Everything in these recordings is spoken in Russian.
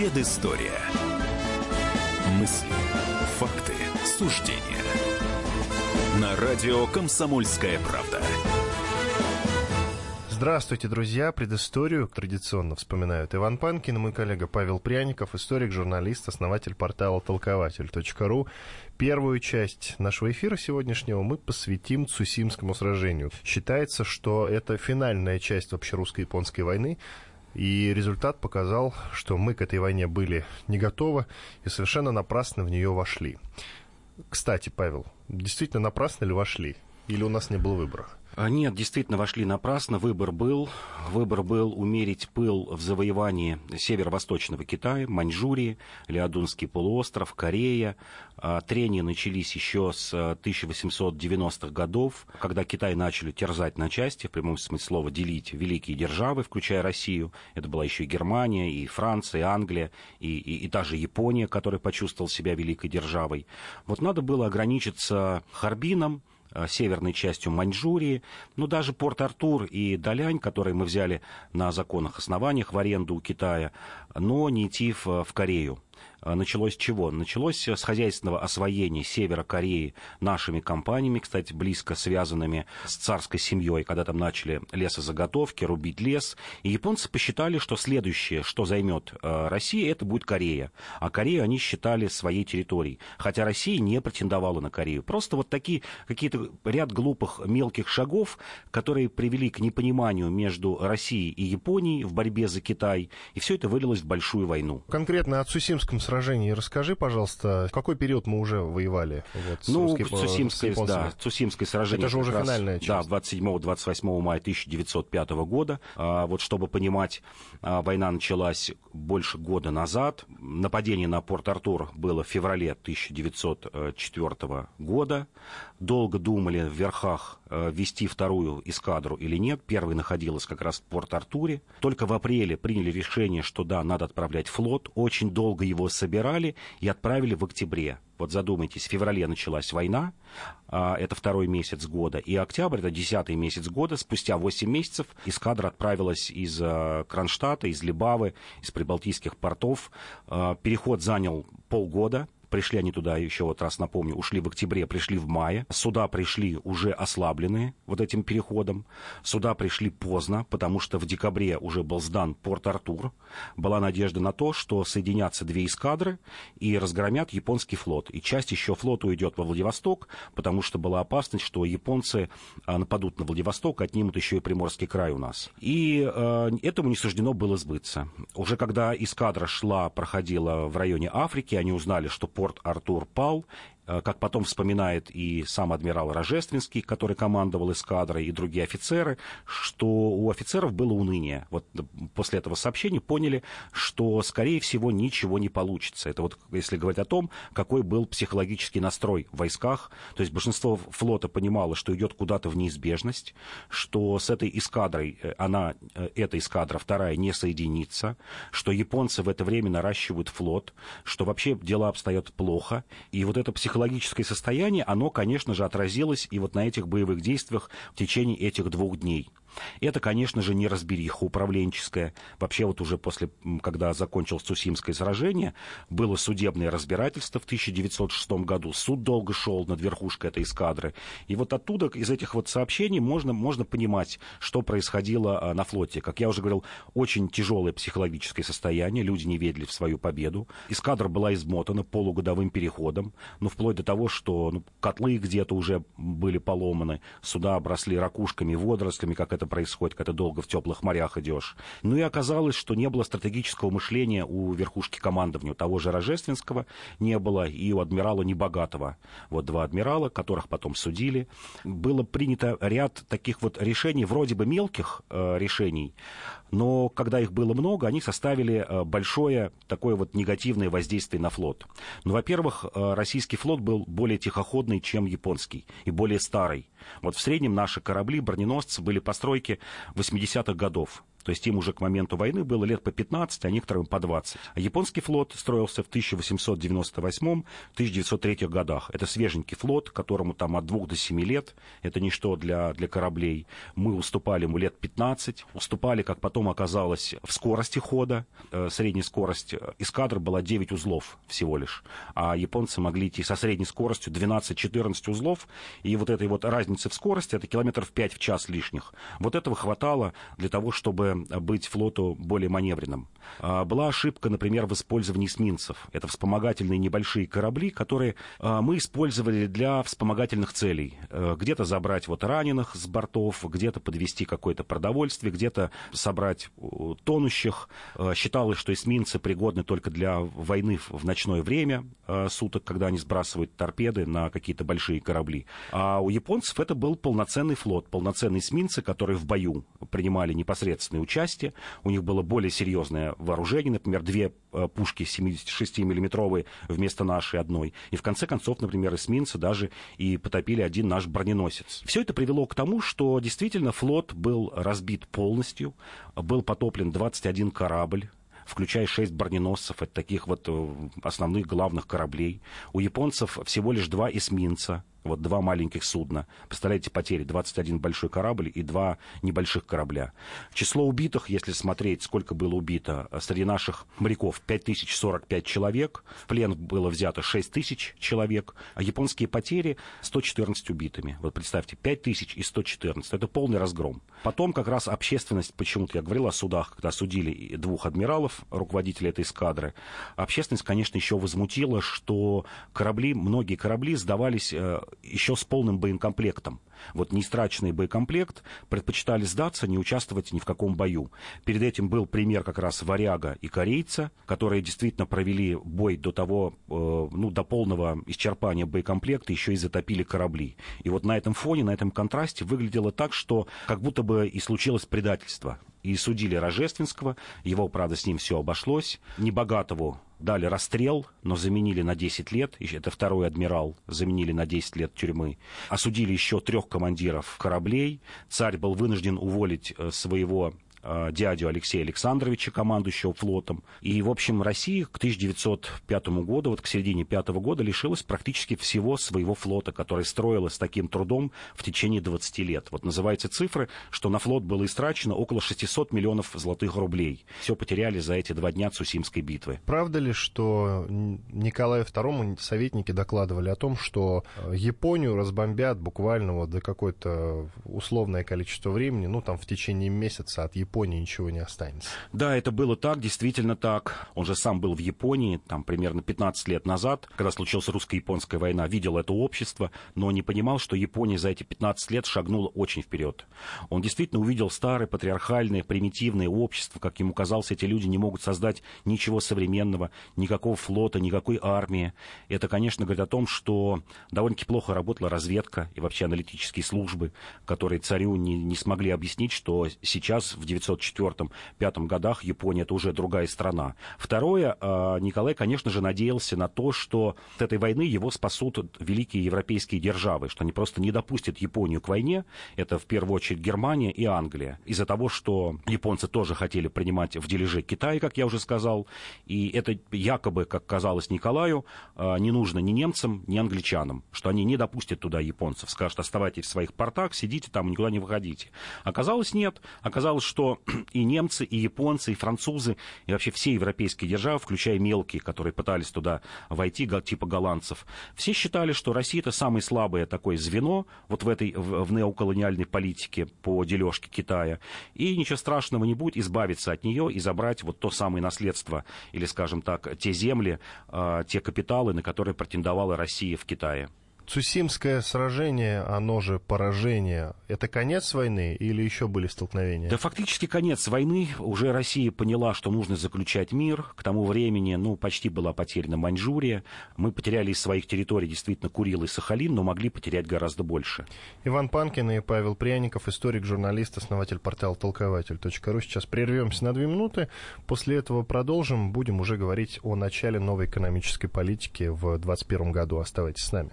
Предыстория. Мысли, факты, суждения. На радио «Комсомольская правда». Здравствуйте, друзья. Предысторию традиционно вспоминают Иван Панкин и мой коллега Павел Пряников, историк, журналист, основатель портала толкователь.ру. Первую часть нашего эфира сегодняшнего мы посвятим Цусимскому сражению. Считается, что это финальная часть вообще русско-японской войны, и результат показал, что мы к этой войне были не готовы и совершенно напрасно в нее вошли. Кстати, Павел, действительно напрасно ли вошли? Или у нас не было выбора? А, нет, действительно вошли напрасно. Выбор был. Выбор был умерить пыл в завоевании северо-восточного Китая, Маньчжурии, Леодунский полуостров, Корея. А, трения начались еще с 1890-х а, годов, когда Китай начали терзать на части, в прямом смысле слова делить великие державы, включая Россию. Это была еще и Германия, и Франция, и Англия, и, и, и даже Япония, которая почувствовала себя великой державой. Вот надо было ограничиться Харбином, северной частью Маньчжурии, ну, даже Порт-Артур и Далянь, которые мы взяли на законных основаниях в аренду у Китая, но не идти в, в Корею. А, началось чего? Началось с хозяйственного освоения севера Кореи нашими компаниями, кстати, близко связанными с царской семьей, когда там начали лесозаготовки, рубить лес. И японцы посчитали, что следующее, что займет а, Россия, это будет Корея. А Корею они считали своей территорией. Хотя Россия не претендовала на Корею. Просто вот такие какие-то ряд глупых мелких шагов, которые привели к непониманию между Россией и Японией в борьбе за Китай. И все это вылилось в большую войну. Конкретно о Цусимском сражении расскажи, пожалуйста, в какой период мы уже воевали? Вот, ну, с, Цусимское, да, Цусимское сражение. Это же уже раз, финальная часть. Да, 27-28 мая 1905 года. А, вот чтобы понимать, а, война началась больше года назад. Нападение на Порт-Артур было в феврале 1904 года. Долго думали в верхах, а, вести вторую эскадру или нет. Первая находилась как раз в Порт-Артуре. Только в апреле приняли решение, что да, надо отправлять флот. Очень долго его собирали и отправили в октябре. Вот задумайтесь, в феврале началась война, а, это второй месяц года, и октябрь, это десятый месяц года, спустя 8 месяцев эскадра отправилась из а, Кронштадта, из Либавы, из прибалтийских портов. А, переход занял полгода, Пришли они туда, еще вот раз напомню, ушли в октябре, пришли в мае. Сюда пришли уже ослабленные вот этим переходом. Сюда пришли поздно, потому что в декабре уже был сдан Порт-Артур. Была надежда на то, что соединятся две эскадры и разгромят японский флот. И часть еще флота уйдет во Владивосток, потому что была опасность, что японцы а, нападут на Владивосток, отнимут еще и Приморский край у нас. И э, этому не суждено было сбыться. Уже когда эскадра шла, проходила в районе Африки, они узнали, что порт Артур пал, как потом вспоминает и сам адмирал Рожественский, который командовал эскадрой, и другие офицеры, что у офицеров было уныние. Вот после этого сообщения поняли, что, скорее всего, ничего не получится. Это вот если говорить о том, какой был психологический настрой в войсках. То есть большинство флота понимало, что идет куда-то в неизбежность, что с этой эскадрой, э, она, э, эта эскадра, вторая, не соединится, что японцы в это время наращивают флот, что вообще дела обстоят плохо. И вот это психологическое психологическое состояние, оно, конечно же, отразилось и вот на этих боевых действиях в течение этих двух дней. Это, конечно же, не разбериха управленческая. Вообще вот уже после, когда закончилось Цусимское сражение, было судебное разбирательство в 1906 году. Суд долго шел над верхушкой этой эскадры. И вот оттуда, из этих вот сообщений, можно, можно понимать, что происходило а, на флоте. Как я уже говорил, очень тяжелое психологическое состояние. Люди не верили в свою победу. Эскадра была измотана полугодовым переходом. Ну, вплоть до того, что ну, котлы где-то уже были поломаны. Суда обросли ракушками, водорослями, как это это происходит, когда долго в теплых морях идешь. Ну и оказалось, что не было стратегического мышления у верхушки командования. У того же Рожественского не было, и у адмирала Небогатого. Вот два адмирала, которых потом судили. Было принято ряд таких вот решений, вроде бы мелких э, решений, но когда их было много, они составили э, большое такое вот негативное воздействие на флот. Ну, во-первых, э, российский флот был более тихоходный, чем японский, и более старый. Вот в среднем наши корабли, броненосцы были постройки 80-х годов. То есть им уже к моменту войны было лет по 15, а некоторым по 20. А японский флот строился в 1898-1903 годах. Это свеженький флот, которому там от 2 до 7 лет. Это ничто для, для кораблей. Мы уступали ему лет 15. Уступали, как потом оказалось, в скорости хода. Э, средняя скорость эскадры была 9 узлов всего лишь. А японцы могли идти со средней скоростью 12-14 узлов. И вот этой вот разницы в скорости, это километров 5 в час лишних. Вот этого хватало для того, чтобы быть флоту более маневренным. А, была ошибка, например, в использовании эсминцев. Это вспомогательные небольшие корабли, которые а, мы использовали для вспомогательных целей. Э, где-то забрать вот раненых с бортов, где-то подвести какое-то продовольствие, где-то собрать тонущих. Э, считалось, что эсминцы пригодны только для войны в ночное время э, суток, когда они сбрасывают торпеды на какие-то большие корабли. А у японцев это был полноценный флот, полноценные эсминцы, которые в бою принимали непосредственное участие. У них было более серьезное вооружение, например, две э, пушки 76-миллиметровые вместо нашей одной. И в конце концов, например, эсминцы даже и потопили один наш броненосец. Все это привело к тому, что действительно флот был разбит полностью, был потоплен 21 корабль, включая шесть броненосцев, это таких вот э, основных главных кораблей. У японцев всего лишь два эсминца, вот два маленьких судна. Представляете, потери. 21 большой корабль и два небольших корабля. Число убитых, если смотреть, сколько было убито среди наших моряков, 5045 человек. В плен было взято 6000 человек. А японские потери 114 убитыми. Вот представьте, 5000 и 114. Это полный разгром. Потом как раз общественность, почему-то я говорил о судах, когда судили двух адмиралов, руководителей этой эскадры, общественность, конечно, еще возмутила, что корабли, многие корабли сдавались э, еще с полным боекомплектом. Вот неистраченный боекомплект предпочитали сдаться, не участвовать ни в каком бою. Перед этим был пример как раз варяга и корейца, которые действительно провели бой до того, э, ну, до полного исчерпания боекомплекта, еще и затопили корабли. И вот на этом фоне, на этом контрасте выглядело так, что как будто бы и случилось предательство. И судили Рожественского, его, правда, с ним все обошлось. Небогатову дали расстрел, но заменили на 10 лет, это второй адмирал, заменили на 10 лет тюрьмы. Осудили еще трех командиров кораблей. Царь был вынужден уволить э, своего дядю Алексея Александровича, командующего флотом. И, в общем, Россия к 1905 году, вот к середине пятого года, лишилась практически всего своего флота, который строилась таким трудом в течение 20 лет. Вот называются цифры, что на флот было истрачено около 600 миллионов золотых рублей. Все потеряли за эти два дня Цусимской битвы. Правда ли, что Николаю II советники докладывали о том, что э, Японию разбомбят буквально вот до какое-то условное количество времени, ну, там, в течение месяца от Японии Японии ничего не останется. Да, это было так, действительно так. Он же сам был в Японии, там, примерно 15 лет назад, когда случилась русско-японская война, видел это общество, но не понимал, что Япония за эти 15 лет шагнула очень вперед. Он действительно увидел старое, патриархальное, примитивное общество, как ему казалось, эти люди не могут создать ничего современного, никакого флота, никакой армии. Это, конечно, говорит о том, что довольно-таки плохо работала разведка и вообще аналитические службы, которые царю не, не смогли объяснить, что сейчас в 1904-1905 годах Япония это уже другая страна. Второе, а, Николай, конечно же, надеялся на то, что от этой войны его спасут великие европейские державы, что они просто не допустят Японию к войне. Это в первую очередь Германия и Англия. Из-за того, что японцы тоже хотели принимать в дележе Китай, как я уже сказал, и это якобы, как казалось Николаю, а, не нужно ни немцам, ни англичанам, что они не допустят туда японцев, скажут, оставайтесь в своих портах, сидите там, никуда не выходите. Оказалось, нет. Оказалось, что и немцы, и японцы, и французы, и вообще все европейские державы, включая мелкие, которые пытались туда войти, типа голландцев, все считали, что Россия это самое слабое такое звено вот в этой в, в неоколониальной политике по дележке Китая. И ничего страшного не будет избавиться от нее и забрать вот то самое наследство, или, скажем так, те земли, э, те капиталы, на которые претендовала Россия в Китае. Цусимское сражение, оно же поражение, это конец войны или еще были столкновения? Да фактически конец войны. Уже Россия поняла, что нужно заключать мир. К тому времени, ну, почти была потеряна Маньчжурия. Мы потеряли из своих территорий действительно Курил и Сахалин, но могли потерять гораздо больше. Иван Панкин и Павел Пряников, историк, журналист, основатель портала толкователь.ру. Сейчас прервемся на две минуты. После этого продолжим. Будем уже говорить о начале новой экономической политики в 2021 году. Оставайтесь с нами.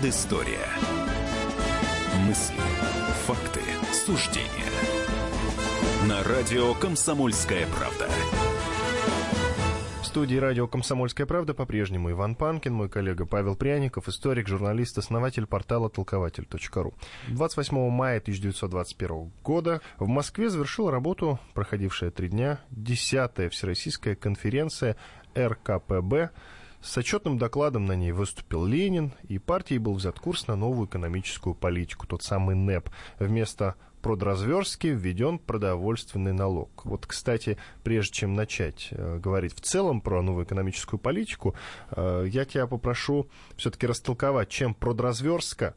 Предыстория. Мысли, факты, суждения. На радио «Комсомольская правда». В студии радио «Комсомольская правда» по-прежнему Иван Панкин, мой коллега Павел Пряников, историк, журналист, основатель портала толкователь.ру. 28 мая 1921 года в Москве завершила работу, проходившая три дня, 10-я Всероссийская конференция РКПБ с отчетным докладом на ней выступил Ленин, и партией был взят курс на новую экономическую политику, тот самый НЭП. Вместо продразверстки введен продовольственный налог. Вот, кстати, прежде чем начать э, говорить в целом про новую экономическую политику, э, я тебя попрошу все-таки растолковать, чем продразверстка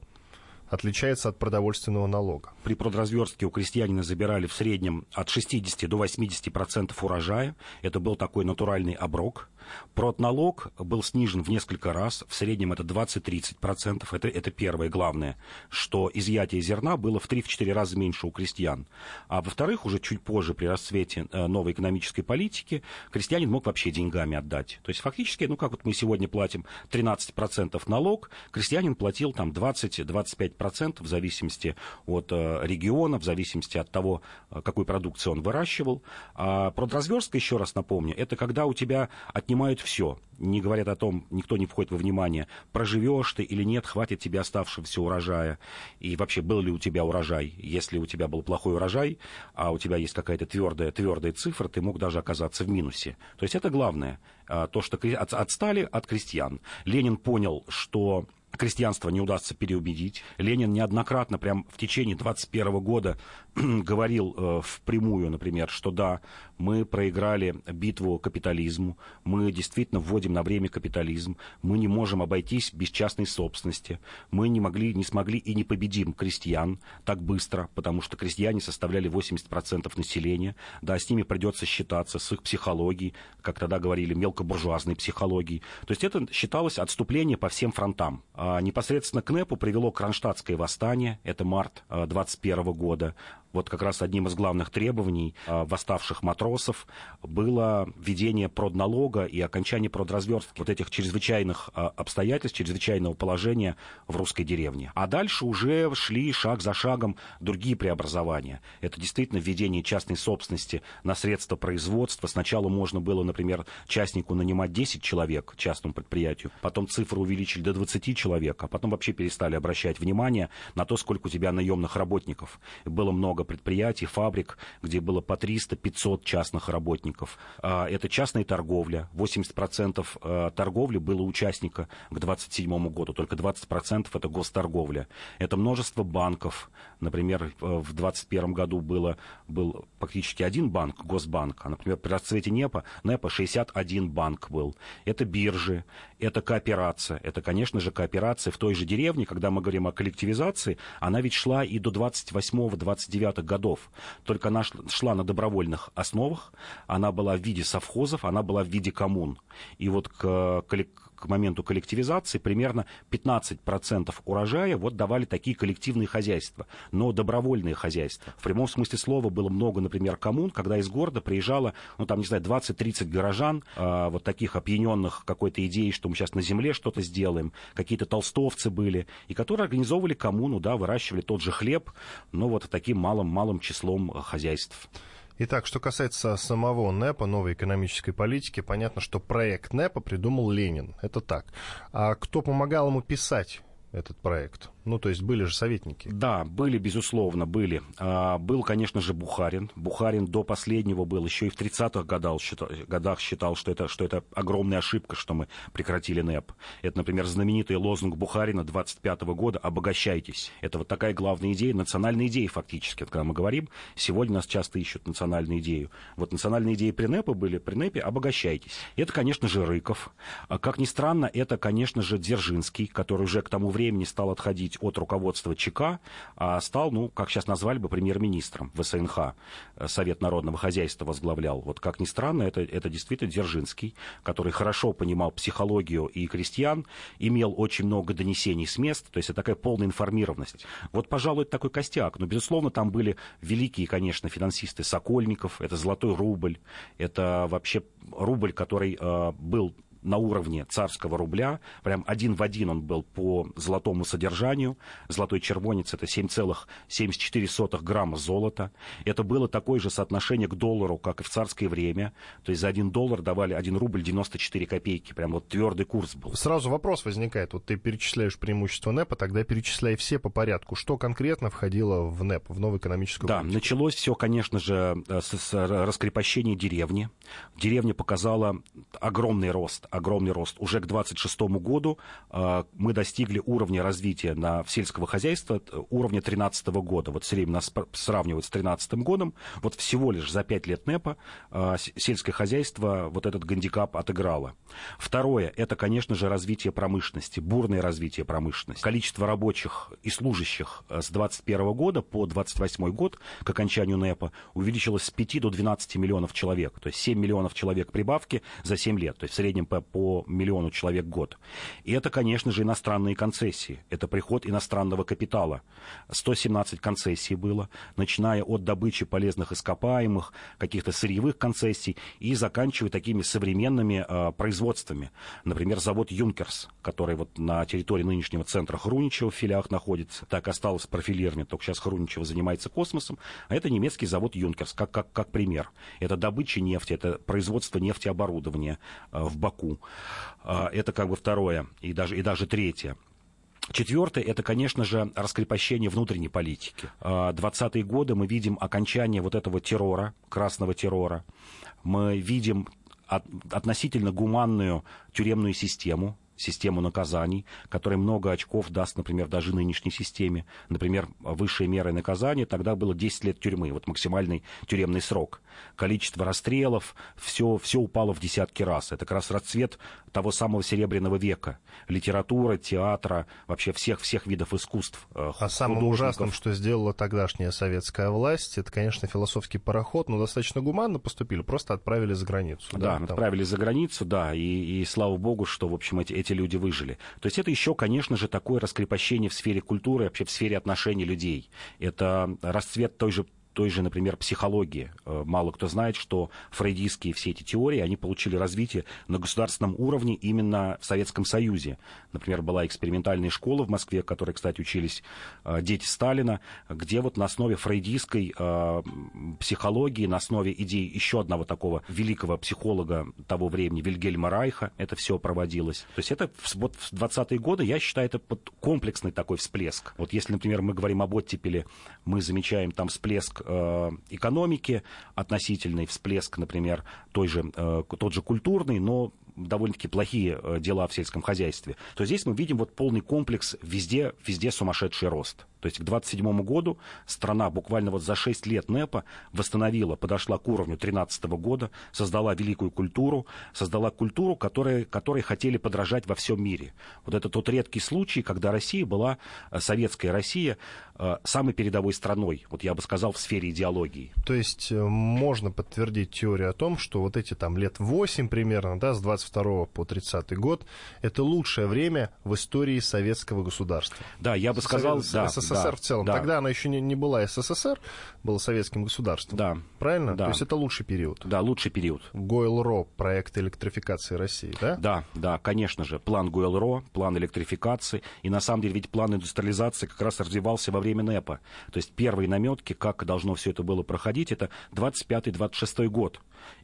отличается от продовольственного налога. При продразверстке у крестьянина забирали в среднем от 60 до 80% урожая. Это был такой натуральный оброк. Продналог был снижен в несколько раз, в среднем это 20-30%, это, это первое главное, что изъятие зерна было в 3-4 раза меньше у крестьян. А во-вторых, уже чуть позже, при расцвете э, новой экономической политики, крестьянин мог вообще деньгами отдать. То есть фактически, ну как вот мы сегодня платим 13% налог, крестьянин платил там 20-25% в зависимости от э, региона, в зависимости от того, э, какую продукцию он выращивал. А продразверстка, еще раз напомню, это когда у тебя отнимают принимают все. Не говорят о том, никто не входит во внимание, проживешь ты или нет, хватит тебе оставшегося урожая. И вообще, был ли у тебя урожай. Если у тебя был плохой урожай, а у тебя есть какая-то твердая, твердая цифра, ты мог даже оказаться в минусе. То есть это главное. А, то, что отстали от крестьян. Ленин понял, что крестьянство не удастся переубедить. Ленин неоднократно, прям в течение 21 года, говорил э, впрямую, например, что да, мы проиграли битву капитализму, мы действительно вводим на время капитализм, мы не можем обойтись без частной собственности, мы не могли, не смогли и не победим крестьян так быстро, потому что крестьяне составляли 80% населения, да, с ними придется считаться, с их психологией, как тогда говорили, мелкобуржуазной психологией. То есть это считалось отступление по всем фронтам. А непосредственно к НЭПу привело Кронштадтское восстание, это март 21 года. Вот как раз одним из главных требований а, восставших матросов было введение продналога и окончание продразверстки вот этих чрезвычайных а, обстоятельств, чрезвычайного положения в русской деревне. А дальше уже шли шаг за шагом другие преобразования. Это действительно введение частной собственности на средства производства. Сначала можно было, например, частнику нанимать 10 человек частному предприятию, потом цифру увеличили до 20 человек, а потом вообще перестали обращать внимание на то, сколько у тебя наемных работников. Было много много предприятий, фабрик, где было по 300-500 частных работников. А, это частная торговля. 80% э, торговли было участника к 27 году, только 20% это госторговля. Это множество банков. Например, э, в 2021 году было, был практически один банк, Госбанк, а, например, при расцвете НЕПа, НЕПа 61 банк был. Это биржи, это кооперация. Это, конечно же, кооперация в той же деревне, когда мы говорим о коллективизации, она ведь шла и до 28-29 30-х годов. Только она шла на добровольных основах, она была в виде совхозов, она была в виде коммун. И вот к, к моменту коллективизации примерно 15% урожая вот давали такие коллективные хозяйства, но добровольные хозяйства. В прямом смысле слова было много, например, коммун, когда из города приезжало, ну там, не знаю, 20-30 горожан, э, вот таких опьяненных какой-то идеей, что мы сейчас на земле что-то сделаем, какие-то толстовцы были, и которые организовывали коммуну, да, выращивали тот же хлеб, но вот таким малым-малым числом э, хозяйств. Итак, что касается самого НЭПа, новой экономической политики, понятно, что проект НЭПа придумал Ленин. Это так. А кто помогал ему писать этот проект? Ну, то есть были же советники. Да, были, безусловно, были. А, был, конечно же, Бухарин. Бухарин до последнего был, еще и в 30-х годах считал, годах считал, что это, что это огромная ошибка, что мы прекратили НЭП. Это, например, знаменитый лозунг Бухарина 25 -го года «Обогащайтесь». Это вот такая главная идея, национальная идея фактически, когда мы говорим. Сегодня нас часто ищут национальную идею. Вот национальные идеи при НЭПе были, при НЭПе «Обогащайтесь». Это, конечно же, Рыков. А, как ни странно, это, конечно же, Дзержинский, который уже к тому времени стал отходить отходить от руководства ЧК, а стал, ну, как сейчас назвали бы, премьер-министром ВСНХ. Совет народного хозяйства возглавлял. Вот как ни странно, это, это действительно Дзержинский, который хорошо понимал психологию и крестьян, имел очень много донесений с мест, то есть это такая полная информированность. Вот, пожалуй, это такой костяк. Но, безусловно, там были великие, конечно, финансисты Сокольников, это золотой рубль, это вообще рубль, который э, был на уровне царского рубля, прям один в один он был по золотому содержанию. Золотой червонец это 7,74 грамма золота. Это было такое же соотношение к доллару, как и в царское время. То есть за один доллар давали 1 рубль 94 копейки. Прям вот твердый курс был. Сразу вопрос возникает. Вот ты перечисляешь преимущества НЭПа, тогда перечисляй все по порядку. Что конкретно входило в НЭП, в новую экономическую да, политику? началось все, конечно же, с, с раскрепощения деревни. Деревня показала огромный рост огромный рост. Уже к 2026 году э, мы достигли уровня развития на, сельского хозяйства э, уровня 2013 года. Вот все время нас сравнивают с 2013 годом. Вот всего лишь за 5 лет НЭПа э, сельское хозяйство вот этот гандикап отыграло. Второе, это, конечно же, развитие промышленности, бурное развитие промышленности. Количество рабочих и служащих с 2021 года по 2028 год к окончанию НЭПа увеличилось с 5 до 12 миллионов человек. То есть 7 миллионов человек прибавки за 7 лет. То есть в среднем по по миллиону человек в год. И это, конечно же, иностранные концессии. Это приход иностранного капитала. 117 концессий было, начиная от добычи полезных ископаемых, каких-то сырьевых концессий и заканчивая такими современными э, производствами. Например, завод «Юнкерс», который вот на территории нынешнего центра Хруничева в филиах находится. Так осталось профилирование, только сейчас Хруничева занимается космосом. А это немецкий завод «Юнкерс», как, как, как пример. Это добыча нефти, это производство нефтеоборудования в Баку. А, это как бы второе и даже, и даже третье. Четвертое – это, конечно же, раскрепощение внутренней политики. 20-е а, годы мы видим окончание вот этого террора, красного террора. Мы видим относительно гуманную тюремную систему, систему наказаний, которая много очков даст, например, даже нынешней системе. Например, высшие меры наказания тогда было 10 лет тюрьмы, вот максимальный тюремный срок. Количество расстрелов, все, все упало в десятки раз. Это как раз расцвет того самого Серебряного века. Литература, театра, вообще всех-всех видов искусств. Э, а самым ужасным, что сделала тогдашняя советская власть, это, конечно, философский пароход, но достаточно гуманно поступили, просто отправили за границу. Да, да отправили за границу, да, и, и слава богу, что, в общем, эти, эти люди выжили. То есть это еще, конечно же, такое раскрепощение в сфере культуры, вообще в сфере отношений людей. Это расцвет той же той же, например, психологии. Э, мало кто знает, что фрейдистские все эти теории, они получили развитие на государственном уровне именно в Советском Союзе. Например, была экспериментальная школа в Москве, в которой, кстати, учились э, дети Сталина, где вот на основе фрейдистской э, психологии, на основе идей еще одного такого великого психолога того времени, Вильгельма Райха, это все проводилось. То есть это вот в 20-е годы, я считаю, это комплексный такой всплеск. Вот если, например, мы говорим об оттепели, мы замечаем там всплеск э, экономики, относительный всплеск, например, той же, э, тот же культурный, но довольно-таки плохие э, дела в сельском хозяйстве, то здесь мы видим вот полный комплекс, везде, везде сумасшедший рост. То есть к 27 году страна буквально вот за 6 лет НЭПа восстановила, подошла к уровню 13 года, создала великую культуру, создала культуру, которой, которой хотели подражать во всем мире. Вот это тот редкий случай, когда Россия была, э, советская Россия, э, самой передовой страной, вот я бы сказал, в сфере идеологии. То есть можно подтвердить теорию о том, что вот эти там лет 8 примерно, да, с 22 по 30 год, это лучшее время в истории советского государства. Да, я бы сказал, Совет, да, СССР да, в целом. Да. Тогда она еще не, не была СССР, была советским государством. Да. Правильно? Да. То есть это лучший период. Да, лучший период. Гойл-Ро, проект электрификации России, да? Да, да, конечно же. План Гойл-Ро, план электрификации. И на самом деле ведь план индустриализации как раз развивался во время НЭПа. То есть первые наметки, как должно все это было проходить, это 25-26 год.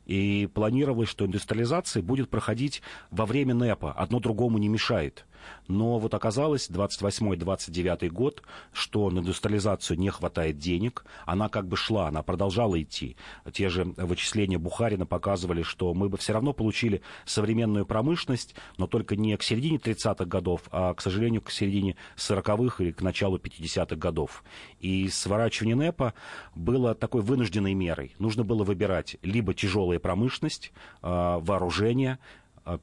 И планировалось, что индустриализация будет проходить во время НЭПа. Одно другому не мешает. Но вот оказалось 28-29 год, что на индустриализацию не хватает денег. Она как бы шла, она продолжала идти. Те же вычисления Бухарина показывали, что мы бы все равно получили современную промышленность, но только не к середине 30-х годов, а, к сожалению, к середине 40-х или к началу 50-х годов. И сворачивание НЭПа было такой вынужденной мерой. Нужно было выбирать либо тяжелая промышленность, а, вооружение,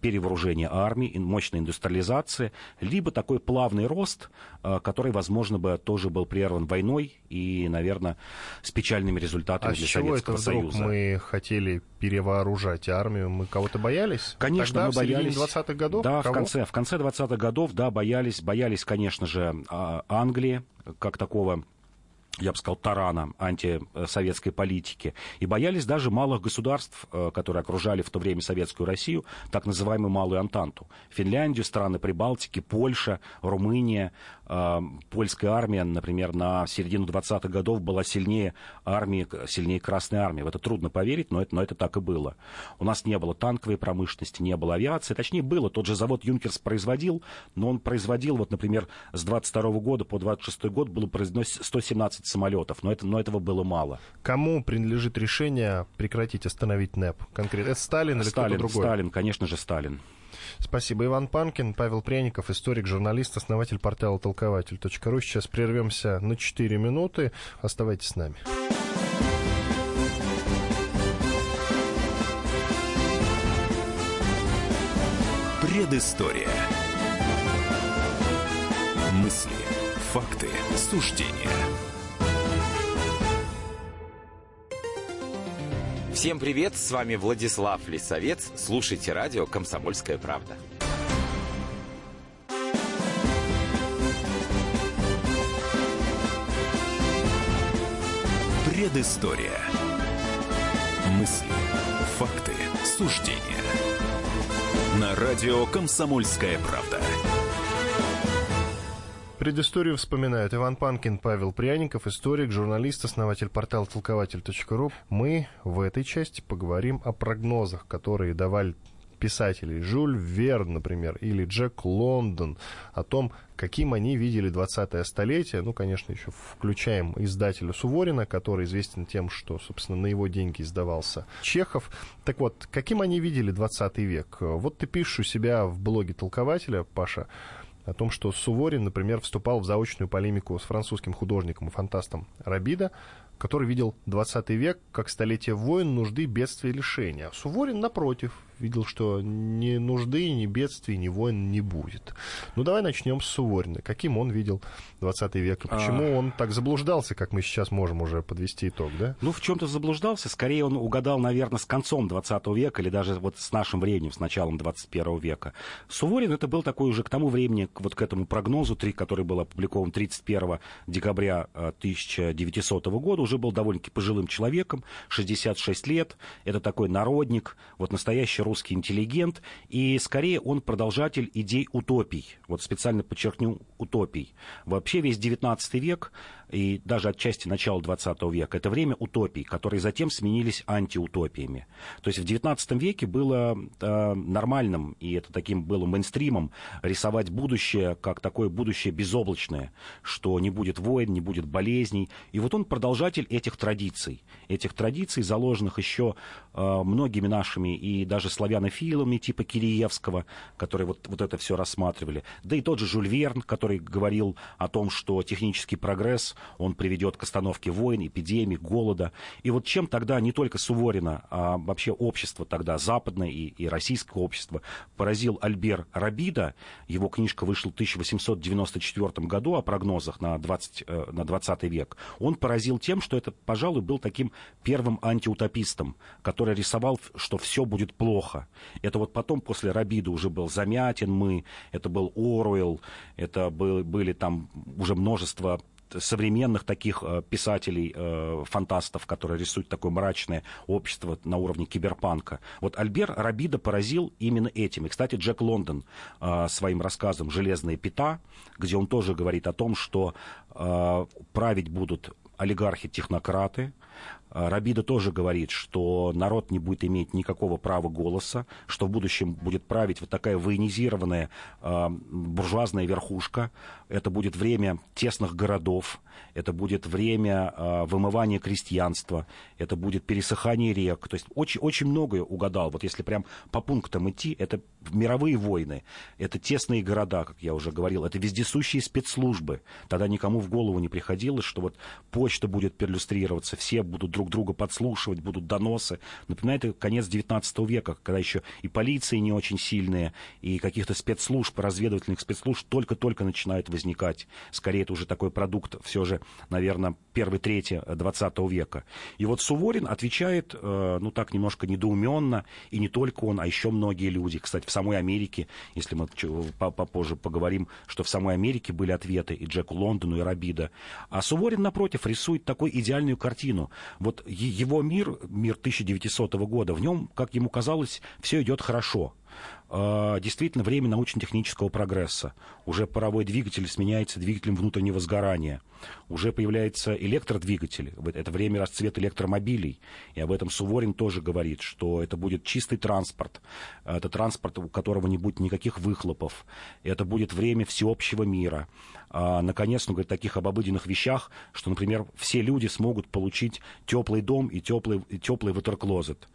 перевооружение армии, мощная индустриализация, либо такой плавный рост, а, который, возможно, бы тоже был прерван войной и, наверное, с печальными результатами а для Советского это вдруг Союза. мы хотели перевооружать армию? Мы кого-то боялись? Конечно, Тогда, мы в боялись. 20-х годов? Да, Кого? в конце, в конце 20-х годов, да, боялись, боялись, конечно же, а, Англии, как такого я бы сказал, тарана антисоветской политики. И боялись даже малых государств, э, которые окружали в то время советскую Россию, так называемую Малую Антанту. Финляндию, страны Прибалтики, Польша, Румыния. Э, Польская армия, например, на середину 20-х годов была сильнее армии, сильнее Красной армии. В это трудно поверить, но это, но это так и было. У нас не было танковой промышленности, не было авиации. Точнее, было. Тот же завод Юнкерс производил, но он производил, вот, например, с 22 года по 26 год было произведено 117 самолетов, но, это, но этого было мало. Кому принадлежит решение прекратить, остановить НЭП? Конкретно. Это Сталин или Сталин, кто-то другой? Сталин, конечно же, Сталин. Спасибо. Иван Панкин, Павел Пряников, историк, журналист, основатель портала толкователь.ру. Сейчас прервемся на 4 минуты. Оставайтесь с нами. Предыстория. Мысли, факты, суждения. Всем привет, с вами Владислав Лисовец. Слушайте радио «Комсомольская правда». Предыстория. Мысли, факты, суждения. На радио «Комсомольская правда». Предысторию вспоминают Иван Панкин, Павел Пряников, историк, журналист, основатель портала толкователь.ру. Мы в этой части поговорим о прогнозах, которые давали писателей Жюль Верн, например, или Джек Лондон, о том, каким они видели 20-е столетие. Ну, конечно, еще включаем издателя Суворина, который известен тем, что, собственно, на его деньги издавался Чехов. Так вот, каким они видели 20 век? Вот ты пишешь у себя в блоге толкователя, Паша, о том, что Суворин, например, вступал в заочную полемику с французским художником и фантастом Рабида, который видел 20 век как столетие войн, нужды, бедствия и лишения. Суворин, напротив, видел, что ни нужды, ни бедствий, ни войн не будет. Ну, давай начнем с Суворина. Каким он видел 20 век? И почему а... он так заблуждался, как мы сейчас можем уже подвести итог, да? Ну, в чем-то заблуждался. Скорее, он угадал, наверное, с концом 20 века или даже вот с нашим временем, с началом 21 века. Суворин это был такой уже к тому времени, вот к этому прогнозу, который был опубликован 31 декабря 1900 года, уже был довольно-таки пожилым человеком, 66 лет. Это такой народник, вот настоящий русский интеллигент, и скорее он продолжатель идей утопий. Вот специально подчеркну утопий. Вообще весь 19 век и даже отчасти начала 20 века, это время утопий, которые затем сменились антиутопиями. То есть в 19 веке было э, нормальным, и это таким было мейнстримом, рисовать будущее как такое будущее безоблачное, что не будет войн, не будет болезней. И вот он продолжатель этих традиций, этих традиций, заложенных еще э, многими нашими и даже славянофилами типа Киреевского, которые вот, вот это все рассматривали. Да и тот же Жюль Верн, который говорил о том, что технический прогресс он приведет к остановке войн, эпидемий, голода. И вот чем тогда не только Суворина, а вообще общество тогда, западное и, и российское общество, поразил Альбер Рабида, его книжка вышла в 1894 году о прогнозах на 20, э, на 20 век, он поразил тем, что это, пожалуй, был таким первым антиутопистом, который рисовал, что все будет плохо. Это вот потом, после Рабида, уже был Замятин мы, это был Оруэлл, это был, были там уже множество современных таких э, писателей, э, фантастов, которые рисуют такое мрачное общество на уровне киберпанка. Вот Альбер Рабида поразил именно этим. И, кстати, Джек Лондон э, своим рассказом «Железная пята», где он тоже говорит о том, что править будут олигархи-технократы, Рабида тоже говорит, что народ не будет иметь никакого права голоса, что в будущем будет править вот такая военизированная э, буржуазная верхушка. Это будет время тесных городов, это будет время э, вымывания крестьянства, это будет пересыхание рек. То есть очень, очень многое угадал. Вот если прям по пунктам идти, это мировые войны, это тесные города, как я уже говорил, это вездесущие спецслужбы. Тогда никому в голову не приходилось, что вот почта будет перлюстрироваться, все будут друг друга подслушивать, будут доносы. Напоминает это конец 19 века, когда еще и полиции не очень сильные, и каких-то спецслужб, разведывательных спецслужб только-только начинают возникать. Скорее, это уже такой продукт все же, наверное, первой трети 20 века. И вот Суворин отвечает, э, ну так, немножко недоуменно, и не только он, а еще многие люди. Кстати, в самой Америке, если мы попозже поговорим, что в самой Америке были ответы и Джеку Лондону, и Рабида. А Суворин, напротив, рисует такую идеальную картину. Вот его мир, мир 1900 года, в нем, как ему казалось, все идет хорошо. А, действительно время научно-технического прогресса. Уже паровой двигатель сменяется двигателем внутреннего сгорания. Уже появляется электродвигатель. Это время расцвета электромобилей. И об этом Суворин тоже говорит, что это будет чистый транспорт. Это транспорт, у которого не будет никаких выхлопов. Это будет время всеобщего мира. А, наконец, он говорит таких об вещах, что, например, все люди смогут получить теплый дом и теплый, теплый ватерклозет.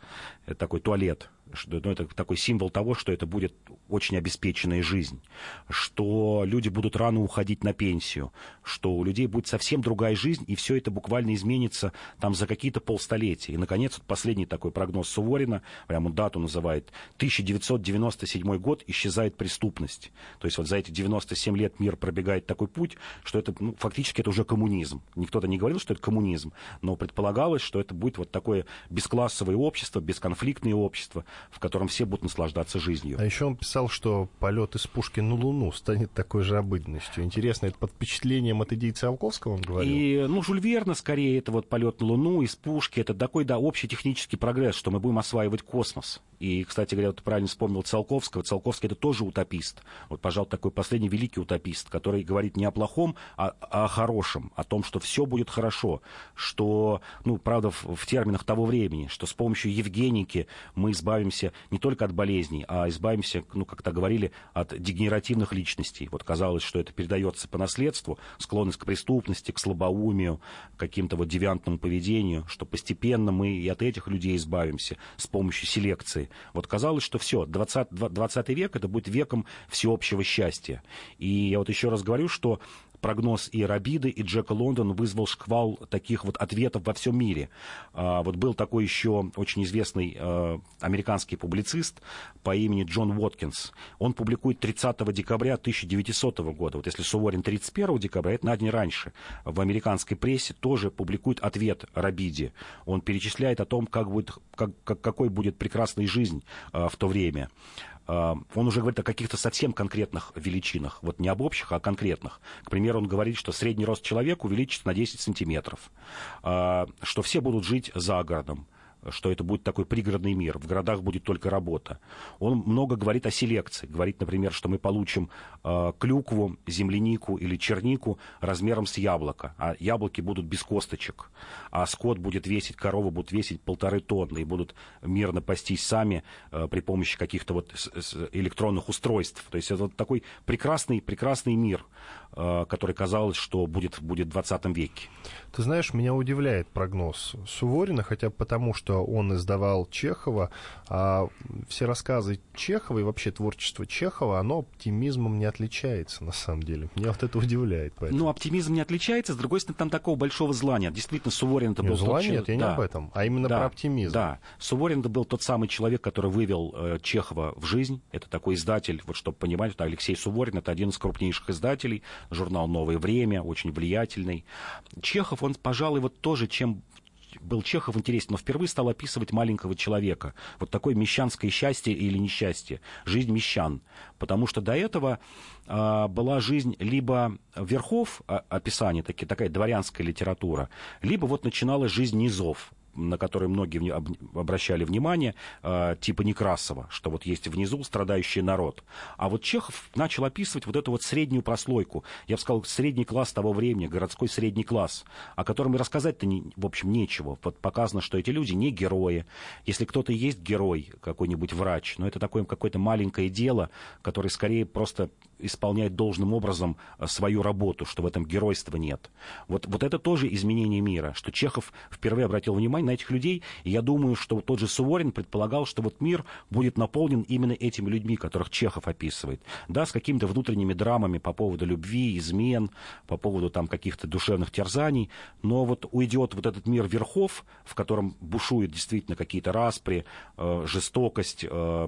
Это такой туалет что ну, это такой символ того, что это будет очень обеспеченная жизнь, что люди будут рано уходить на пенсию, что у людей будет совсем другая жизнь, и все это буквально изменится там за какие-то полстолетия. И, наконец, вот последний такой прогноз Суворина, прямо дату называет, 1997 год исчезает преступность. То есть вот за эти 97 лет мир пробегает такой путь, что это ну, фактически это уже коммунизм. Никто-то не говорил, что это коммунизм, но предполагалось, что это будет вот такое бесклассовое общество, бесконфликтное общество, в котором все будут наслаждаться жизнью. А еще он писал, что полет из пушки на Луну станет такой же обыденностью. Интересно, это под впечатлением от идеи Циолковского он говорил? И, ну, Жюль Верна, скорее, это вот полет на Луну из пушки, это такой, да, общий технический прогресс, что мы будем осваивать космос. И, кстати говоря, вот правильно вспомнил Циолковского. Циолковский это тоже утопист. Вот, пожалуй, такой последний великий утопист, который говорит не о плохом, а, а о хорошем, о том, что все будет хорошо, что, ну, правда, в, в терминах того времени, что с помощью Евгеники мы избавимся не только от болезней, а избавимся, ну, как то говорили, от дегенеративных личностей. Вот казалось, что это передается по наследству, склонность к преступности, к слабоумию, к каким-то вот девиантному поведению, что постепенно мы и от этих людей избавимся с помощью селекции. Вот казалось, что все, 20, 20 век это будет веком всеобщего счастья. И я вот еще раз говорю, что прогноз и Рабиды, и Джека Лондон вызвал шквал таких вот ответов во всем мире. А, вот был такой еще очень известный а, американский публицист по имени Джон Уоткинс. Он публикует 30 декабря 1900 года. Вот если Суворин 31 декабря, это на день раньше. В американской прессе тоже публикует ответ Рабиде. Он перечисляет о том, как будет, как, как, какой будет прекрасная жизнь а, в то время. А, он уже говорит о каких-то совсем конкретных величинах, вот не об общих, а о конкретных. К примеру, он говорит, что средний рост человека увеличится на 10 сантиметров, а, что все будут жить за городом, что это будет такой пригородный мир, в городах будет только работа. Он много говорит о селекции. Говорит, например, что мы получим э, клюкву, землянику или чернику размером с яблоко, а яблоки будут без косточек, а скот будет весить, коровы будут весить полторы тонны и будут мирно пастись сами э, при помощи каких-то вот электронных устройств. То есть это вот такой прекрасный, прекрасный мир, э, который казалось, что будет, будет в 20 веке. Ты знаешь, меня удивляет прогноз Суворина, хотя потому, что он издавал Чехова, а все рассказы Чехова и вообще творчество Чехова, оно оптимизмом не отличается, на самом деле. Меня вот это удивляет. Поэтому. Ну, оптимизм не отличается, с другой стороны, там такого большого зла нет. Действительно, Суворин это был зла тот человек... нет, я да. не об этом, а именно да, про оптимизм. Да, Суворин это был тот самый человек, который вывел э, Чехова в жизнь. Это такой издатель, вот чтобы понимать, это Алексей Суворин, это один из крупнейших издателей, журнал «Новое время», очень влиятельный. Чехов, он, пожалуй, вот тоже, чем был Чехов интересен, но впервые стал описывать маленького человека. Вот такое мещанское счастье или несчастье, жизнь мещан. Потому что до этого э, была жизнь либо верхов, а, описание, таки, такая дворянская литература, либо вот начиналась жизнь низов на который многие обращали внимание, э, типа Некрасова, что вот есть внизу страдающий народ. А вот Чехов начал описывать вот эту вот среднюю прослойку. Я бы сказал, средний класс того времени, городской средний класс, о котором рассказать-то, не, в общем, нечего. Вот показано, что эти люди не герои. Если кто-то есть герой, какой-нибудь врач, но это такое какое-то маленькое дело, которое скорее просто исполняет должным образом э, свою работу, что в этом геройства нет. Вот, вот это тоже изменение мира, что Чехов впервые обратил внимание на этих людей, и я думаю, что тот же Суворин предполагал, что вот мир будет наполнен именно этими людьми, которых Чехов описывает, да, с какими-то внутренними драмами по поводу любви, измен, по поводу там каких-то душевных терзаний, но вот уйдет вот этот мир верхов, в котором бушуют действительно какие-то распри, э, жестокость, э,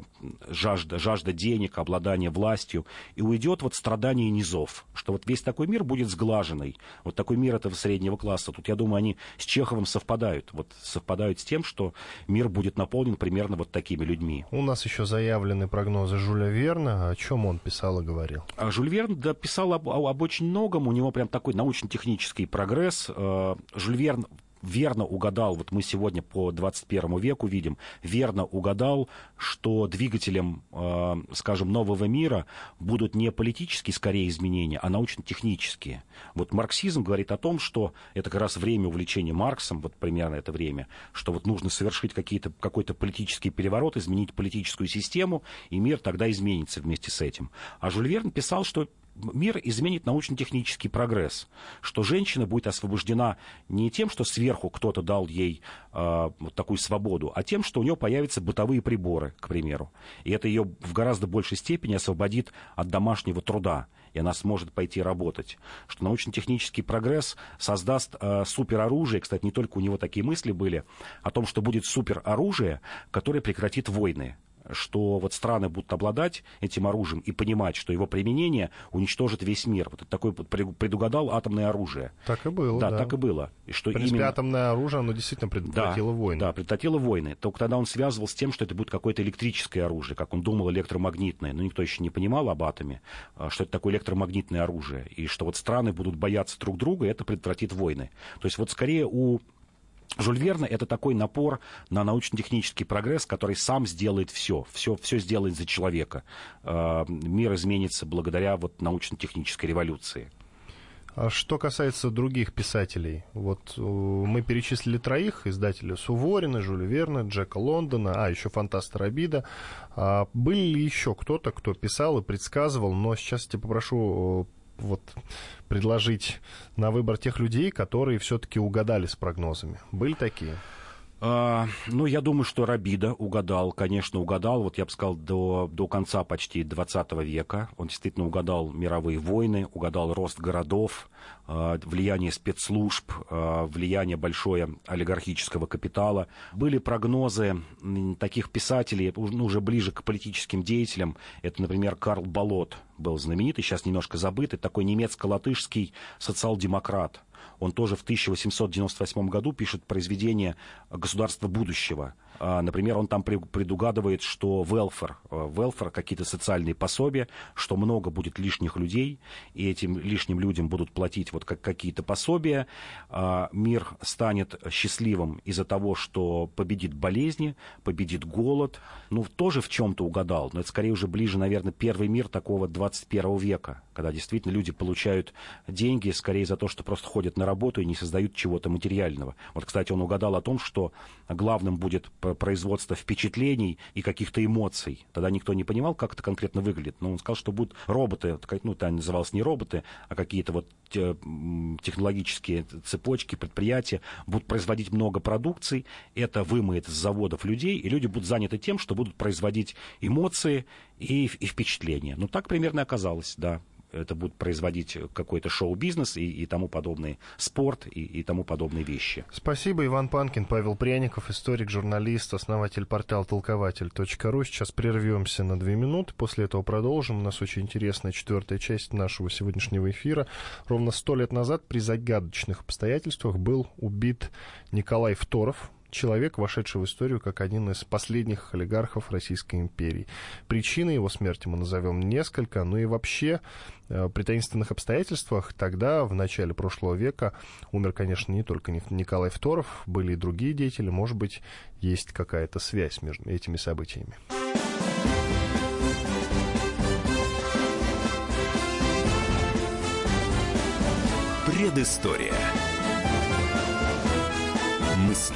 жажда, жажда денег, обладание властью, и уйдет идет вот страдание низов, что вот весь такой мир будет сглаженный. Вот такой мир этого среднего класса. Тут, я думаю, они с Чеховым совпадают. Вот совпадают с тем, что мир будет наполнен примерно вот такими людьми. У нас еще заявлены прогнозы Жюля Верна. О чем он писал и говорил? А Жюль Верн да, писал об, об очень многом. У него прям такой научно-технический прогресс. Э, Жюль Верн верно угадал, вот мы сегодня по 21 веку видим, верно угадал, что двигателем, э, скажем, нового мира будут не политические, скорее, изменения, а научно-технические. Вот марксизм говорит о том, что это как раз время увлечения Марксом, вот примерно это время, что вот нужно совершить какие-то, какой-то политический переворот, изменить политическую систему, и мир тогда изменится вместе с этим. А Жюль Верн писал, что мир изменит научно-технический прогресс, что женщина будет освобождена не тем, что сверху кто-то дал ей э, вот такую свободу, а тем, что у нее появятся бытовые приборы, к примеру. И это ее в гораздо большей степени освободит от домашнего труда и она сможет пойти работать. Что научно-технический прогресс создаст э, супероружие, кстати, не только у него такие мысли были, о том, что будет супероружие, которое прекратит войны что вот страны будут обладать этим оружием и понимать, что его применение уничтожит весь мир. Вот такой вот предугадал атомное оружие. Так и было. Да, да. так и было. И что В принципе, именно... атомное оружие, оно действительно предотвратило да, войны. Да, предотвратило войны. Только тогда он связывал с тем, что это будет какое-то электрическое оружие, как он думал, электромагнитное. Но никто еще не понимал об атоме, а, что это такое электромагнитное оружие. И что вот страны будут бояться друг друга, и это предотвратит войны. То есть вот скорее у Жюль Верна это такой напор на научно-технический прогресс, который сам сделает все, все, все сделает за человека. Э, мир изменится благодаря вот научно-технической революции. А что касается других писателей, вот э, мы перечислили троих, издателя Суворина, Жюля Верна, Джека Лондона, а еще фантаста Рабида. А были ли еще кто-то, кто писал и предсказывал, но сейчас я тебя попрошу э, вот предложить на выбор тех людей, которые все-таки угадали с прогнозами. Были такие? А, ну, я думаю, что Рабида угадал, конечно, угадал, вот я бы сказал, до, до конца почти 20 века. Он действительно угадал мировые войны, угадал рост городов, а, влияние спецслужб, а, влияние большое олигархического капитала. Были прогнозы таких писателей, ну, уже ближе к политическим деятелям. Это, например, Карл Болот был знаменитый, сейчас немножко забытый, такой немецко-латышский социал-демократ – он тоже в 1898 году пишет произведение «Государство будущего», например, он там предугадывает, что welfare, welfare а, какие-то социальные пособия, что много будет лишних людей, и этим лишним людям будут платить вот как какие-то пособия. А, мир станет счастливым из-за того, что победит болезни, победит голод. Ну, тоже в чем-то угадал, но это скорее уже ближе, наверное, первый мир такого 21 века, когда действительно люди получают деньги скорее за то, что просто ходят на работу и не создают чего-то материального. Вот, кстати, он угадал о том, что главным будет производства впечатлений и каких-то эмоций. Тогда никто не понимал, как это конкретно выглядит. Но он сказал, что будут роботы, ну, это называлось не роботы, а какие-то вот технологические цепочки, предприятия будут производить много продукций, это вымоет с заводов людей, и люди будут заняты тем, что будут производить эмоции и, и впечатления. Ну, так примерно оказалось, да это будет производить какой-то шоу-бизнес и, и тому подобные, спорт и, и тому подобные вещи. Спасибо, Иван Панкин, Павел Пряников, историк, журналист, основатель портала толкователь.ру. Сейчас прервемся на две минуты, после этого продолжим. У нас очень интересная четвертая часть нашего сегодняшнего эфира. Ровно сто лет назад при загадочных обстоятельствах был убит Николай Второв, человек, вошедший в историю как один из последних олигархов Российской империи. Причины его смерти мы назовем несколько, ну и вообще э, при таинственных обстоятельствах тогда, в начале прошлого века, умер, конечно, не только Николай Второв, были и другие деятели, может быть, есть какая-то связь между этими событиями. Предыстория. Мысли,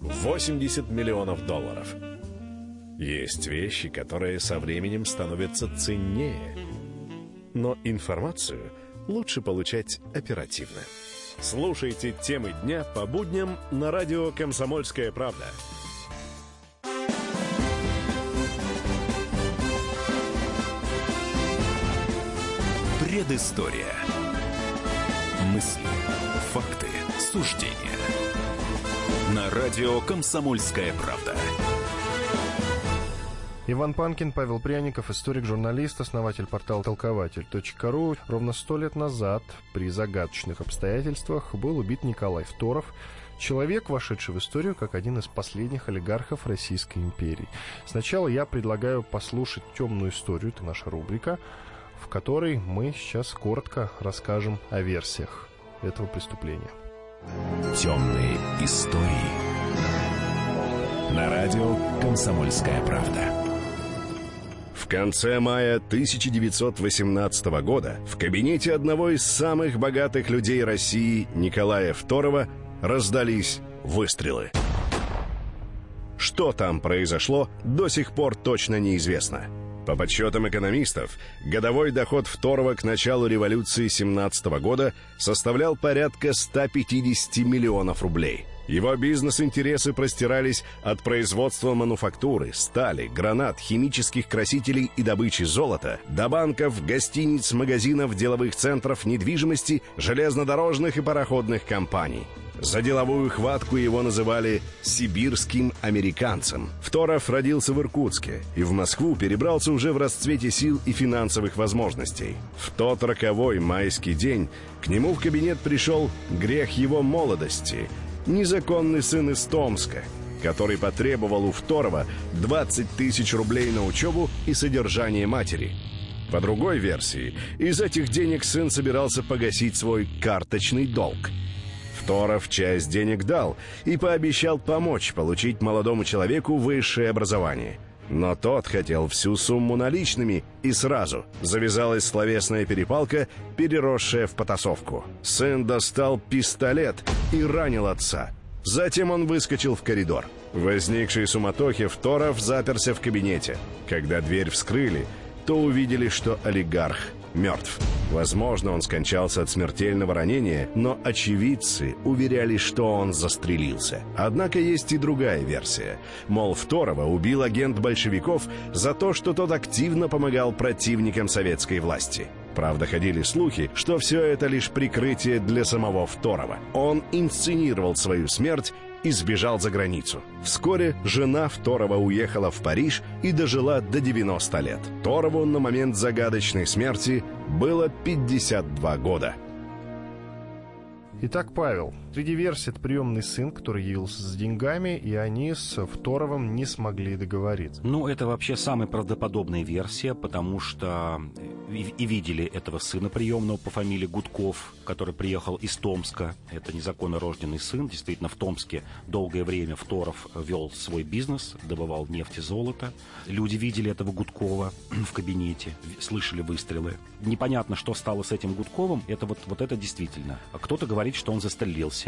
80 миллионов долларов. Есть вещи, которые со временем становятся ценнее. Но информацию лучше получать оперативно. Слушайте темы дня по будням на радио «Комсомольская правда». Предыстория. Мысли, факты, суждения. На радио «Комсомольская правда». Иван Панкин, Павел Пряников, историк-журналист, основатель портала толкователь.ру. Ровно сто лет назад при загадочных обстоятельствах был убит Николай Второв, человек, вошедший в историю как один из последних олигархов Российской империи. Сначала я предлагаю послушать темную историю, это наша рубрика, в которой мы сейчас коротко расскажем о версиях этого преступления. Темные истории. На радио «Комсомольская правда». В конце мая 1918 года в кабинете одного из самых богатых людей России Николая II раздались выстрелы. Что там произошло, до сих пор точно неизвестно – по подсчетам экономистов, годовой доход второго к началу революции 17 года составлял порядка 150 миллионов рублей. Его бизнес-интересы простирались от производства мануфактуры, стали, гранат, химических красителей и добычи золота до банков, гостиниц, магазинов, деловых центров, недвижимости, железнодорожных и пароходных компаний – за деловую хватку его называли «сибирским американцем». Второв родился в Иркутске и в Москву перебрался уже в расцвете сил и финансовых возможностей. В тот роковой майский день к нему в кабинет пришел грех его молодости – незаконный сын из Томска, который потребовал у Второго 20 тысяч рублей на учебу и содержание матери – по другой версии, из этих денег сын собирался погасить свой карточный долг – Торов часть денег дал и пообещал помочь получить молодому человеку высшее образование. Но тот хотел всю сумму наличными и сразу. Завязалась словесная перепалка, переросшая в потасовку. Сын достал пистолет и ранил отца. Затем он выскочил в коридор. В возникшей суматохе Второв заперся в кабинете. Когда дверь вскрыли, то увидели, что олигарх мертв. Возможно, он скончался от смертельного ранения, но очевидцы уверяли, что он застрелился. Однако есть и другая версия. Мол, Второго убил агент большевиков за то, что тот активно помогал противникам советской власти. Правда, ходили слухи, что все это лишь прикрытие для самого Второго. Он инсценировал свою смерть и сбежал за границу. Вскоре жена Второго уехала в Париж и дожила до 90 лет. Торову на момент загадочной смерти было 52 года. Итак, Павел, среди версий приемный сын, который явился с деньгами, и они с Второвым не смогли договориться. Ну, это вообще самая правдоподобная версия, потому что и, и видели этого сына приемного по фамилии Гудков, который приехал из Томска. Это незаконно рожденный сын. Действительно, в Томске долгое время Второв вел свой бизнес, добывал нефть и золото. Люди видели этого Гудкова в кабинете, слышали выстрелы. Непонятно, что стало с этим Гудковым. Это вот, вот это действительно. Кто-то говорит, говорит, что он застрелился.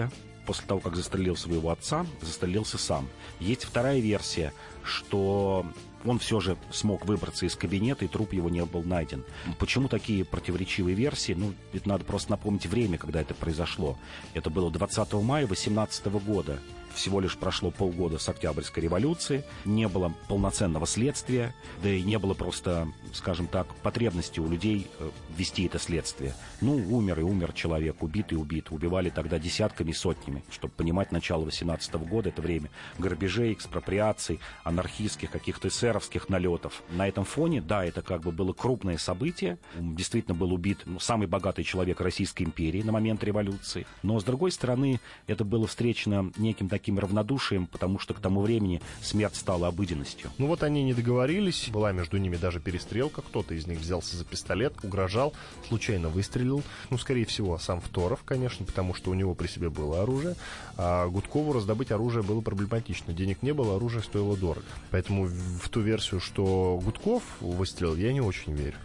После того, как застрелил своего отца, застрелился сам. Есть вторая версия, что он все же смог выбраться из кабинета, и труп его не был найден. Почему такие противоречивые версии? Ну, ведь надо просто напомнить время, когда это произошло. Это было 20 мая 18 года всего лишь прошло полгода с Октябрьской революции, не было полноценного следствия, да и не было просто, скажем так, потребности у людей э, вести это следствие. Ну, умер и умер человек, убит и убит. Убивали тогда десятками, сотнями. Чтобы понимать, начало 18 года, это время грабежей, экспроприаций, анархистских, каких-то эсеровских налетов. На этом фоне, да, это как бы было крупное событие. Действительно был убит ну, самый богатый человек Российской империи на момент революции. Но, с другой стороны, это было встречено неким таким таким равнодушием, потому что к тому времени смерть стала обыденностью. Ну вот они не договорились, была между ними даже перестрелка, кто-то из них взялся за пистолет, угрожал, случайно выстрелил, ну, скорее всего, сам Второв, конечно, потому что у него при себе было оружие, а Гудкову раздобыть оружие было проблематично, денег не было, оружие стоило дорого. Поэтому в ту версию, что Гудков выстрелил, я не очень верю.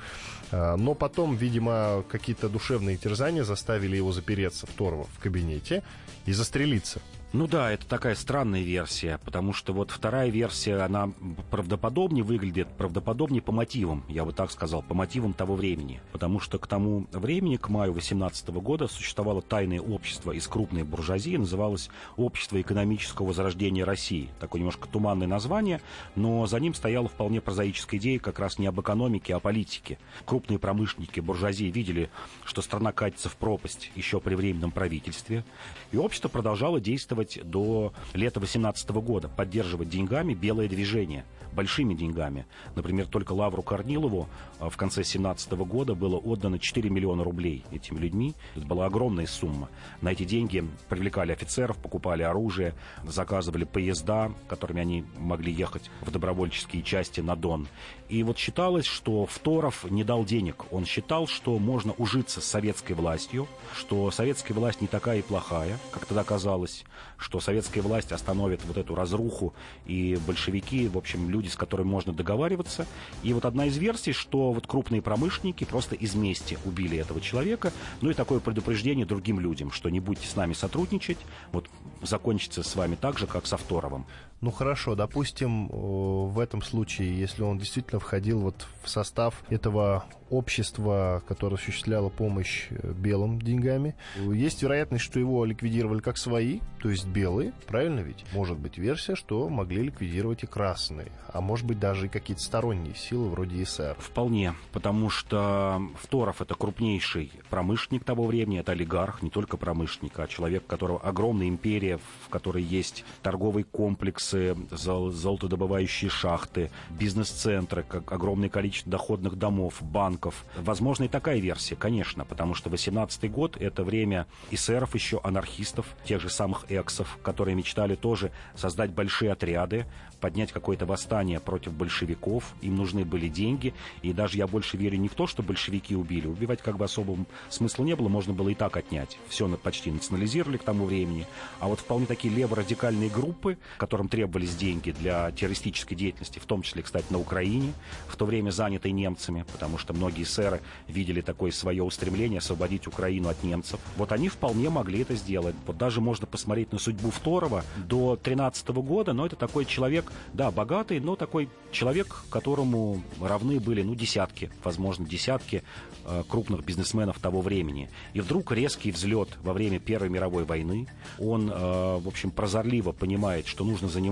А, но потом, видимо, какие-то душевные терзания заставили его запереться Второго в кабинете и застрелиться. Ну да, это такая странная версия, потому что вот вторая версия, она правдоподобнее выглядит, правдоподобнее по мотивам, я бы так сказал, по мотивам того времени. Потому что к тому времени, к маю 18 года, существовало тайное общество из крупной буржуазии, называлось Общество экономического возрождения России. Такое немножко туманное название, но за ним стояла вполне прозаическая идея как раз не об экономике, а о политике. Крупные промышленники буржуазии видели, что страна катится в пропасть еще при временном правительстве, и общество продолжало действовать до лета 2018 года, поддерживать деньгами белое движение, большими деньгами. Например, только Лавру Корнилову а, в конце 2017 года было отдано 4 миллиона рублей этими людьми. Это была огромная сумма. На эти деньги привлекали офицеров, покупали оружие, заказывали поезда, которыми они могли ехать в добровольческие части на Дон. И вот считалось, что Второв не дал денег. Он считал, что можно ужиться с советской властью, что советская власть не такая и плохая, как тогда казалось, что советская власть остановит вот эту разруху, и большевики, в общем, люди, с которыми можно договариваться. И вот одна из версий, что вот крупные промышленники просто из мести убили этого человека, ну и такое предупреждение другим людям, что не будьте с нами сотрудничать, вот закончится с вами так же, как со Второвым. Ну хорошо, допустим, в этом случае, если он действительно входил вот в состав этого общества, которое осуществляло помощь э, белым деньгами, есть вероятность, что его ликвидировали как свои, то есть белые, правильно ведь? Может быть версия, что могли ликвидировать и красные, а может быть даже и какие-то сторонние силы вроде СССР. Вполне, потому что Второв это крупнейший промышленник того времени, это олигарх, не только промышленник, а человек, у которого огромная империя, в которой есть торговый комплекс, комплексы, золотодобывающие шахты, бизнес-центры, как огромное количество доходных домов, банков. Возможно, и такая версия, конечно, потому что 18 год — это время эсеров еще, анархистов, тех же самых эксов, которые мечтали тоже создать большие отряды, поднять какое-то восстание против большевиков, им нужны были деньги, и даже я больше верю не в то, что большевики убили, убивать как бы особого смысла не было, можно было и так отнять. Все почти национализировали к тому времени, а вот вполне такие леворадикальные группы, которым требовались деньги для террористической деятельности, в том числе, кстати, на Украине, в то время занятой немцами, потому что многие сэры видели такое свое устремление освободить Украину от немцев. Вот они вполне могли это сделать. Вот даже можно посмотреть на судьбу Второго до 13 года, но это такой человек, да, богатый, но такой человек, которому равны были, ну, десятки, возможно, десятки э, крупных бизнесменов того времени. И вдруг резкий взлет во время Первой мировой войны. Он, э, в общем, прозорливо понимает, что нужно заниматься,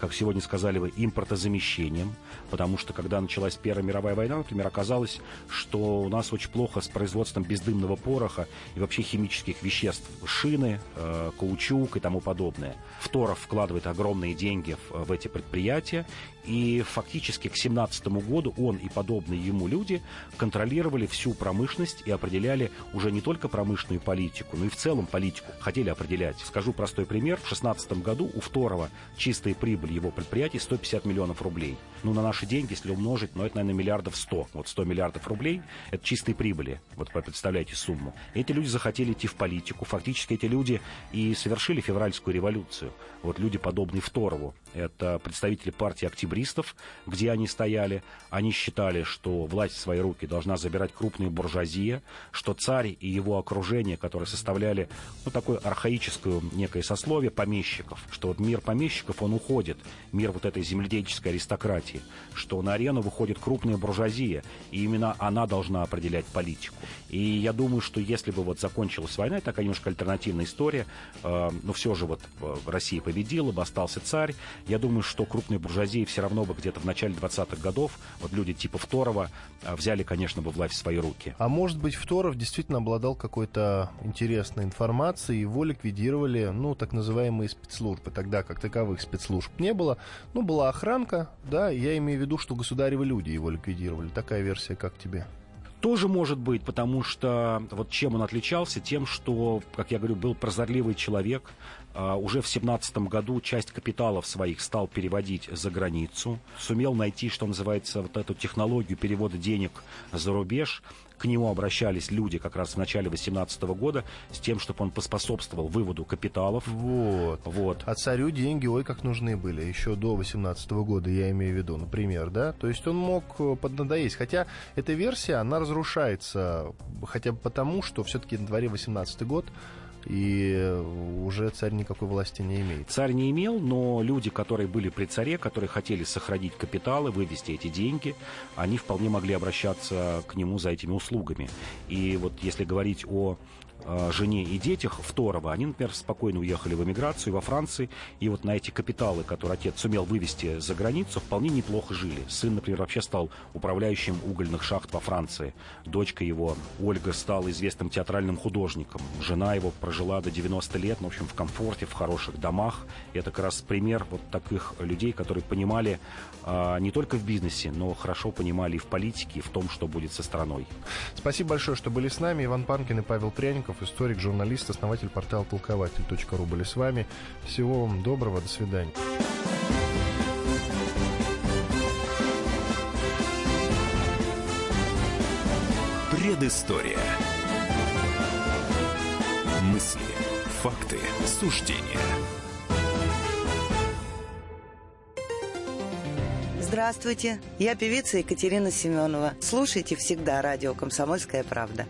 как сегодня сказали вы, импортозамещением, потому что, когда началась Первая мировая война, например, оказалось, что у нас очень плохо с производством бездымного пороха и вообще химических веществ, шины, э, каучук и тому подобное. Второв вкладывает огромные деньги в, в эти предприятия, и фактически к 17 году он и подобные ему люди контролировали всю промышленность и определяли уже не только промышленную политику, но и в целом политику хотели определять. Скажу простой пример. В 16 году у Второго чистая прибыль его предприятий 150 миллионов рублей. Ну, на наши деньги, если умножить, ну, это, наверное, миллиардов 100. Вот 100 миллиардов рублей – это чистой прибыли. Вот представляете сумму. Эти люди захотели идти в политику. Фактически эти люди и совершили февральскую революцию. Вот люди, подобные Второву. Это представители партии октябристов, где они стояли. Они считали, что власть в свои руки должна забирать крупные буржуазия, что царь и его окружение, которые составляли ну, такое архаическое некое сословие помещиков, что вот мир помещиков, он уходит, мир вот этой земледельческой аристократии. Забывайте, что на арену выходит крупная буржуазия, и именно она должна определять политику. И я думаю, что если бы вот закончилась война, такая немножко альтернативная история, э, но все же вот э, Россия победила бы, остался царь, я думаю, что крупная буржуазия все равно бы где-то в начале 20-х годов, вот люди типа Второва, э, взяли, конечно, бы власть в свои руки. А может быть, Второв действительно обладал какой-то интересной информацией, его ликвидировали, ну, так называемые спецслужбы, тогда как таковых спецслужб не было, ну, была охранка, да, я имею в виду, что государевы люди его ликвидировали. Такая версия, как тебе? Тоже может быть, потому что вот чем он отличался? Тем, что, как я говорю, был прозорливый человек, а, уже в 2017 году часть капиталов своих стал переводить за границу, сумел найти, что называется, вот эту технологию перевода денег за рубеж, к нему обращались люди как раз в начале 2018 года с тем, чтобы он поспособствовал выводу капиталов. Вот. вот. А царю деньги, ой, как нужны были еще до 2018 года, я имею в виду, например, да? То есть он мог э, поднадоесть. Хотя эта версия, она разрушается хотя бы потому, что все-таки на дворе 18 год, и уже царь никакой власти не имеет. Царь не имел, но люди, которые были при царе, которые хотели сохранить капиталы, вывести эти деньги, они вполне могли обращаться к нему за этими услугами. И вот если говорить о Э, жене и детях Второго, они, например, спокойно уехали в эмиграцию во Франции, и вот на эти капиталы, которые отец сумел вывести за границу, вполне неплохо жили. Сын, например, вообще стал управляющим угольных шахт во Франции. Дочка его, Ольга, стала известным театральным художником. Жена его прожила до 90 лет, ну, в общем, в комфорте, в хороших домах. Это как раз пример вот таких людей, которые понимали а, не только в бизнесе, но хорошо понимали и в политике, и в том, что будет со страной. Спасибо большое, что были с нами. Иван Панкин и Павел Пряников Новиков, историк, журналист, основатель портала толкователь.ру были с вами. Всего вам доброго, до свидания. Предыстория. Мысли, факты, суждения. Здравствуйте, я певица Екатерина Семенова. Слушайте всегда радио «Комсомольская правда».